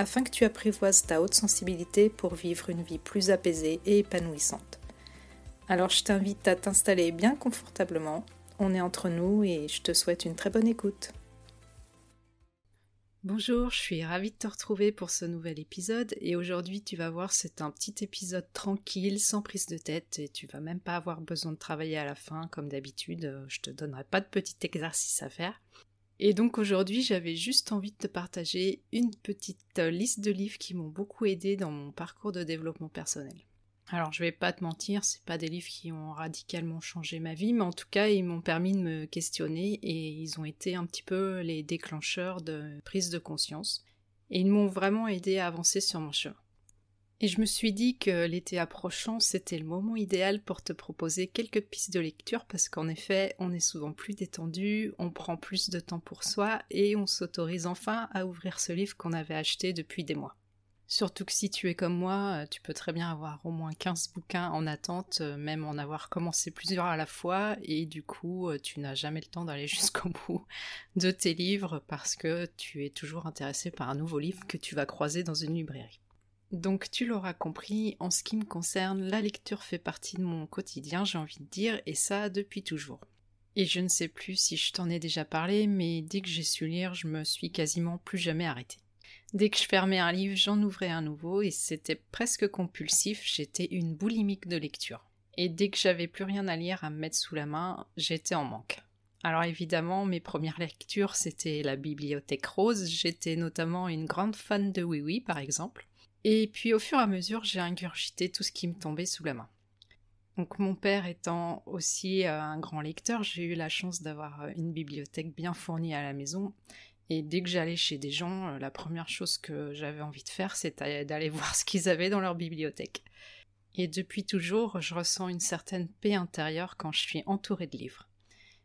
afin que tu apprivoises ta haute sensibilité pour vivre une vie plus apaisée et épanouissante. Alors je t'invite à t'installer bien confortablement, on est entre nous et je te souhaite une très bonne écoute. Bonjour, je suis ravie de te retrouver pour ce nouvel épisode et aujourd'hui tu vas voir c'est un petit épisode tranquille, sans prise de tête et tu vas même pas avoir besoin de travailler à la fin comme d'habitude, je te donnerai pas de petit exercice à faire. Et donc aujourd'hui, j'avais juste envie de te partager une petite euh, liste de livres qui m'ont beaucoup aidé dans mon parcours de développement personnel. Alors je vais pas te mentir, c'est pas des livres qui ont radicalement changé ma vie, mais en tout cas ils m'ont permis de me questionner et ils ont été un petit peu les déclencheurs de prise de conscience. Et ils m'ont vraiment aidé à avancer sur mon chemin. Et je me suis dit que l'été approchant, c'était le moment idéal pour te proposer quelques pistes de lecture parce qu'en effet, on est souvent plus détendu, on prend plus de temps pour soi et on s'autorise enfin à ouvrir ce livre qu'on avait acheté depuis des mois. Surtout que si tu es comme moi, tu peux très bien avoir au moins 15 bouquins en attente, même en avoir commencé plusieurs à la fois, et du coup, tu n'as jamais le temps d'aller jusqu'au bout de tes livres parce que tu es toujours intéressé par un nouveau livre que tu vas croiser dans une librairie. Donc tu l'auras compris, en ce qui me concerne, la lecture fait partie de mon quotidien, j'ai envie de dire, et ça depuis toujours. Et je ne sais plus si je t'en ai déjà parlé, mais dès que j'ai su lire, je me suis quasiment plus jamais arrêtée. Dès que je fermais un livre, j'en ouvrais un nouveau, et c'était presque compulsif, j'étais une boulimique de lecture. Et dès que j'avais plus rien à lire à me mettre sous la main, j'étais en manque. Alors évidemment, mes premières lectures, c'était la bibliothèque rose, j'étais notamment une grande fan de Oui Oui par exemple. Et puis au fur et à mesure, j'ai ingurgité tout ce qui me tombait sous la main. Donc mon père étant aussi euh, un grand lecteur, j'ai eu la chance d'avoir euh, une bibliothèque bien fournie à la maison. Et dès que j'allais chez des gens, euh, la première chose que j'avais envie de faire, c'était d'aller voir ce qu'ils avaient dans leur bibliothèque. Et depuis toujours, je ressens une certaine paix intérieure quand je suis entourée de livres.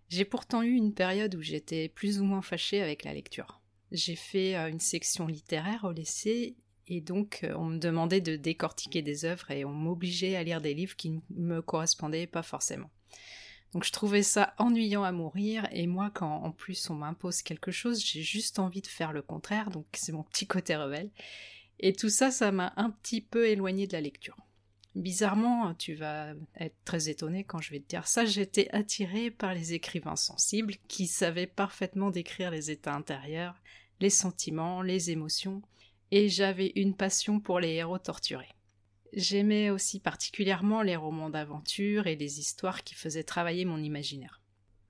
J'ai pourtant eu une période où j'étais plus ou moins fâchée avec la lecture. J'ai fait une section littéraire au lycée et donc, euh, on me demandait de décortiquer des œuvres et on m'obligeait à lire des livres qui ne me correspondaient pas forcément. Donc je trouvais ça ennuyant à mourir, et moi, quand en plus on m'impose quelque chose, j'ai juste envie de faire le contraire, donc c'est mon petit côté rebelle. Et tout ça, ça m'a un petit peu éloigné de la lecture. Bizarrement, tu vas être très étonné quand je vais te dire ça, j'étais attirée par les écrivains sensibles qui savaient parfaitement décrire les états intérieurs, les sentiments, les émotions, et j'avais une passion pour les héros torturés. J'aimais aussi particulièrement les romans d'aventure et les histoires qui faisaient travailler mon imaginaire.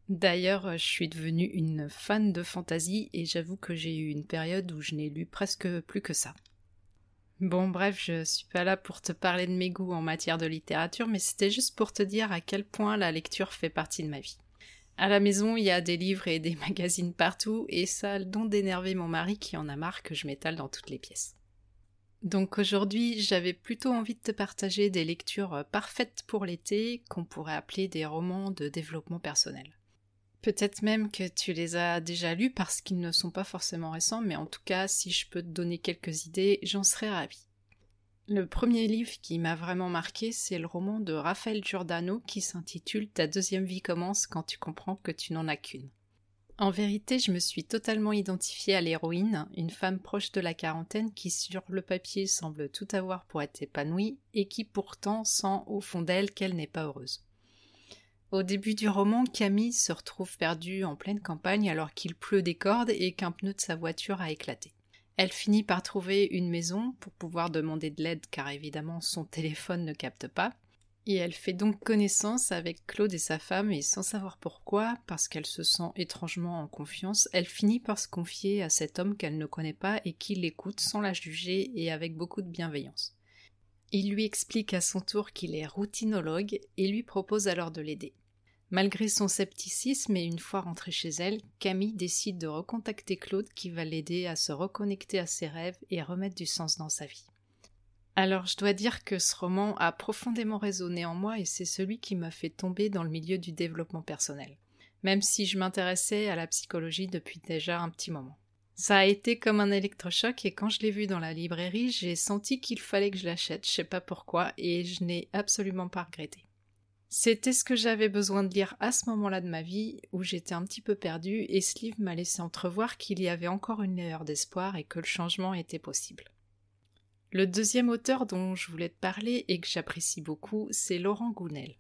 D'ailleurs, je suis devenue une fan de fantasy et j'avoue que j'ai eu une période où je n'ai lu presque plus que ça. Bon, bref, je suis pas là pour te parler de mes goûts en matière de littérature, mais c'était juste pour te dire à quel point la lecture fait partie de ma vie. À la maison, il y a des livres et des magazines partout, et ça a le don d'énerver mon mari qui en a marre que je m'étale dans toutes les pièces. Donc aujourd'hui, j'avais plutôt envie de te partager des lectures parfaites pour l'été, qu'on pourrait appeler des romans de développement personnel. Peut-être même que tu les as déjà lus parce qu'ils ne sont pas forcément récents, mais en tout cas, si je peux te donner quelques idées, j'en serais ravie. Le premier livre qui m'a vraiment marqué, c'est le roman de Raphaël Giordano qui s'intitule Ta deuxième vie commence quand tu comprends que tu n'en as qu'une. En vérité, je me suis totalement identifiée à l'héroïne, une femme proche de la quarantaine qui sur le papier semble tout avoir pour être épanouie et qui pourtant sent au fond d'elle qu'elle n'est pas heureuse. Au début du roman, Camille se retrouve perdue en pleine campagne alors qu'il pleut des cordes et qu'un pneu de sa voiture a éclaté. Elle finit par trouver une maison pour pouvoir demander de l'aide car évidemment son téléphone ne capte pas. Et elle fait donc connaissance avec Claude et sa femme et sans savoir pourquoi, parce qu'elle se sent étrangement en confiance, elle finit par se confier à cet homme qu'elle ne connaît pas et qui l'écoute sans la juger et avec beaucoup de bienveillance. Il lui explique à son tour qu'il est routinologue et lui propose alors de l'aider. Malgré son scepticisme et une fois rentrée chez elle, Camille décide de recontacter Claude qui va l'aider à se reconnecter à ses rêves et remettre du sens dans sa vie. Alors je dois dire que ce roman a profondément résonné en moi et c'est celui qui m'a fait tomber dans le milieu du développement personnel, même si je m'intéressais à la psychologie depuis déjà un petit moment. Ça a été comme un électrochoc et quand je l'ai vu dans la librairie, j'ai senti qu'il fallait que je l'achète, je sais pas pourquoi, et je n'ai absolument pas regretté. C'était ce que j'avais besoin de lire à ce moment-là de ma vie, où j'étais un petit peu perdue, et ce livre m'a laissé entrevoir qu'il y avait encore une lueur d'espoir et que le changement était possible. Le deuxième auteur dont je voulais te parler et que j'apprécie beaucoup, c'est Laurent Gounel.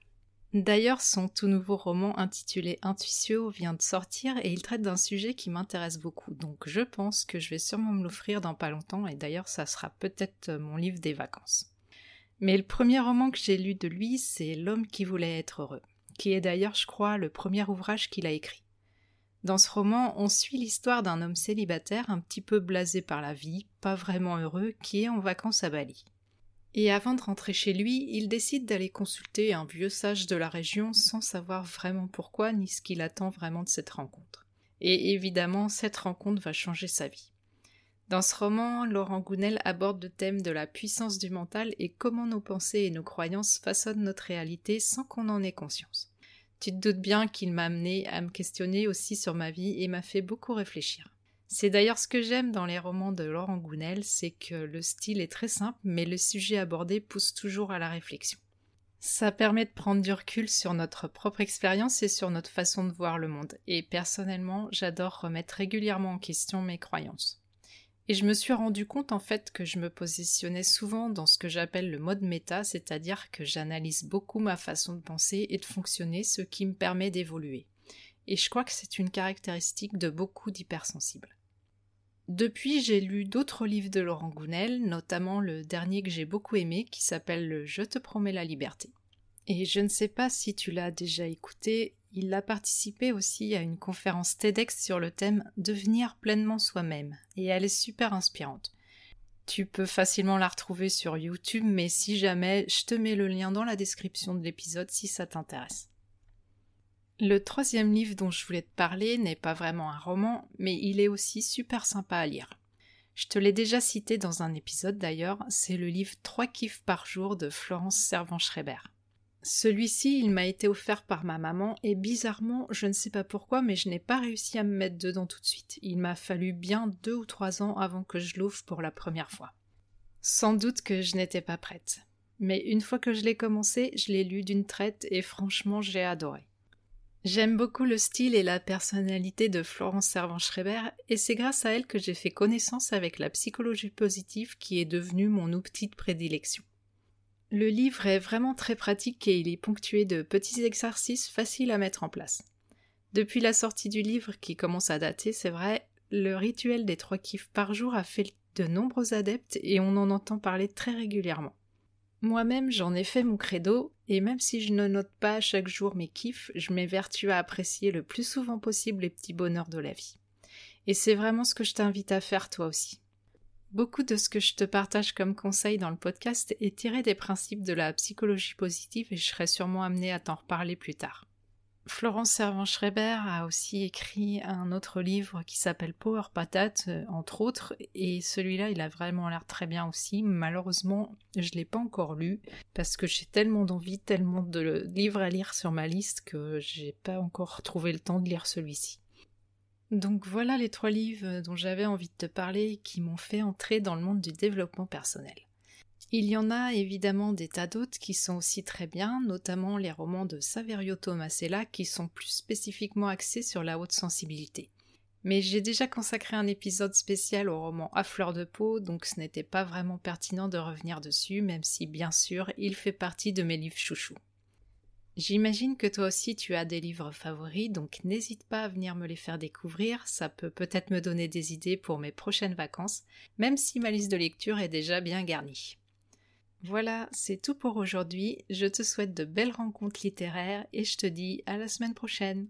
D'ailleurs, son tout nouveau roman intitulé Intuitio vient de sortir et il traite d'un sujet qui m'intéresse beaucoup, donc je pense que je vais sûrement me l'offrir dans pas longtemps et d'ailleurs ça sera peut-être mon livre des vacances. Mais le premier roman que j'ai lu de lui, c'est L'homme qui voulait être heureux, qui est d'ailleurs, je crois, le premier ouvrage qu'il a écrit. Dans ce roman, on suit l'histoire d'un homme célibataire un petit peu blasé par la vie, pas vraiment heureux, qui est en vacances à Bali. Et avant de rentrer chez lui, il décide d'aller consulter un vieux sage de la région sans savoir vraiment pourquoi ni ce qu'il attend vraiment de cette rencontre. Et évidemment, cette rencontre va changer sa vie. Dans ce roman, Laurent Gounel aborde le thème de la puissance du mental et comment nos pensées et nos croyances façonnent notre réalité sans qu'on en ait conscience. Tu te doutes bien qu'il m'a amené à me questionner aussi sur ma vie et m'a fait beaucoup réfléchir. C'est d'ailleurs ce que j'aime dans les romans de Laurent Gounel, c'est que le style est très simple, mais le sujet abordé pousse toujours à la réflexion. Ça permet de prendre du recul sur notre propre expérience et sur notre façon de voir le monde, et personnellement, j'adore remettre régulièrement en question mes croyances. Et je me suis rendu compte en fait que je me positionnais souvent dans ce que j'appelle le mode méta, c'est-à-dire que j'analyse beaucoup ma façon de penser et de fonctionner, ce qui me permet d'évoluer. Et je crois que c'est une caractéristique de beaucoup d'hypersensibles. Depuis, j'ai lu d'autres livres de Laurent Gounel, notamment le dernier que j'ai beaucoup aimé qui s'appelle le Je te promets la liberté. Et je ne sais pas si tu l'as déjà écouté, il a participé aussi à une conférence TEDx sur le thème Devenir pleinement soi-même, et elle est super inspirante. Tu peux facilement la retrouver sur YouTube, mais si jamais, je te mets le lien dans la description de l'épisode si ça t'intéresse. Le troisième livre dont je voulais te parler n'est pas vraiment un roman, mais il est aussi super sympa à lire. Je te l'ai déjà cité dans un épisode d'ailleurs, c'est le livre Trois kiffs par jour de Florence Servan-Schreiber. Celui-ci, il m'a été offert par ma maman et bizarrement, je ne sais pas pourquoi, mais je n'ai pas réussi à me mettre dedans tout de suite. Il m'a fallu bien deux ou trois ans avant que je l'ouvre pour la première fois. Sans doute que je n'étais pas prête. Mais une fois que je l'ai commencé, je l'ai lu d'une traite et franchement j'ai adoré. J'aime beaucoup le style et la personnalité de Florence Servan-Schreiber et c'est grâce à elle que j'ai fait connaissance avec la psychologie positive qui est devenue mon outil de prédilection. Le livre est vraiment très pratique et il est ponctué de petits exercices faciles à mettre en place. Depuis la sortie du livre, qui commence à dater, c'est vrai, le rituel des trois kiffs par jour a fait de nombreux adeptes et on en entend parler très régulièrement. Moi-même, j'en ai fait mon credo, et même si je ne note pas chaque jour mes kiffs, je m'évertue à apprécier le plus souvent possible les petits bonheurs de la vie. Et c'est vraiment ce que je t'invite à faire toi aussi. Beaucoup de ce que je te partage comme conseil dans le podcast est tiré des principes de la psychologie positive et je serai sûrement amenée à t'en reparler plus tard. Florence Servan-Schreiber a aussi écrit un autre livre qui s'appelle Power Patate, euh, entre autres, et celui-là, il a vraiment l'air très bien aussi. Malheureusement, je ne l'ai pas encore lu parce que j'ai tellement d'envie, tellement de livres à lire sur ma liste que j'ai pas encore trouvé le temps de lire celui-ci. Donc voilà les trois livres dont j'avais envie de te parler qui m'ont fait entrer dans le monde du développement personnel. Il y en a évidemment des tas d'autres qui sont aussi très bien, notamment les romans de Saverio Tomasella qui sont plus spécifiquement axés sur la haute sensibilité. Mais j'ai déjà consacré un épisode spécial au roman À fleur de peau, donc ce n'était pas vraiment pertinent de revenir dessus, même si bien sûr il fait partie de mes livres chouchous. J'imagine que toi aussi tu as des livres favoris, donc n'hésite pas à venir me les faire découvrir, ça peut peut-être me donner des idées pour mes prochaines vacances, même si ma liste de lecture est déjà bien garnie. Voilà, c'est tout pour aujourd'hui, je te souhaite de belles rencontres littéraires et je te dis à la semaine prochaine.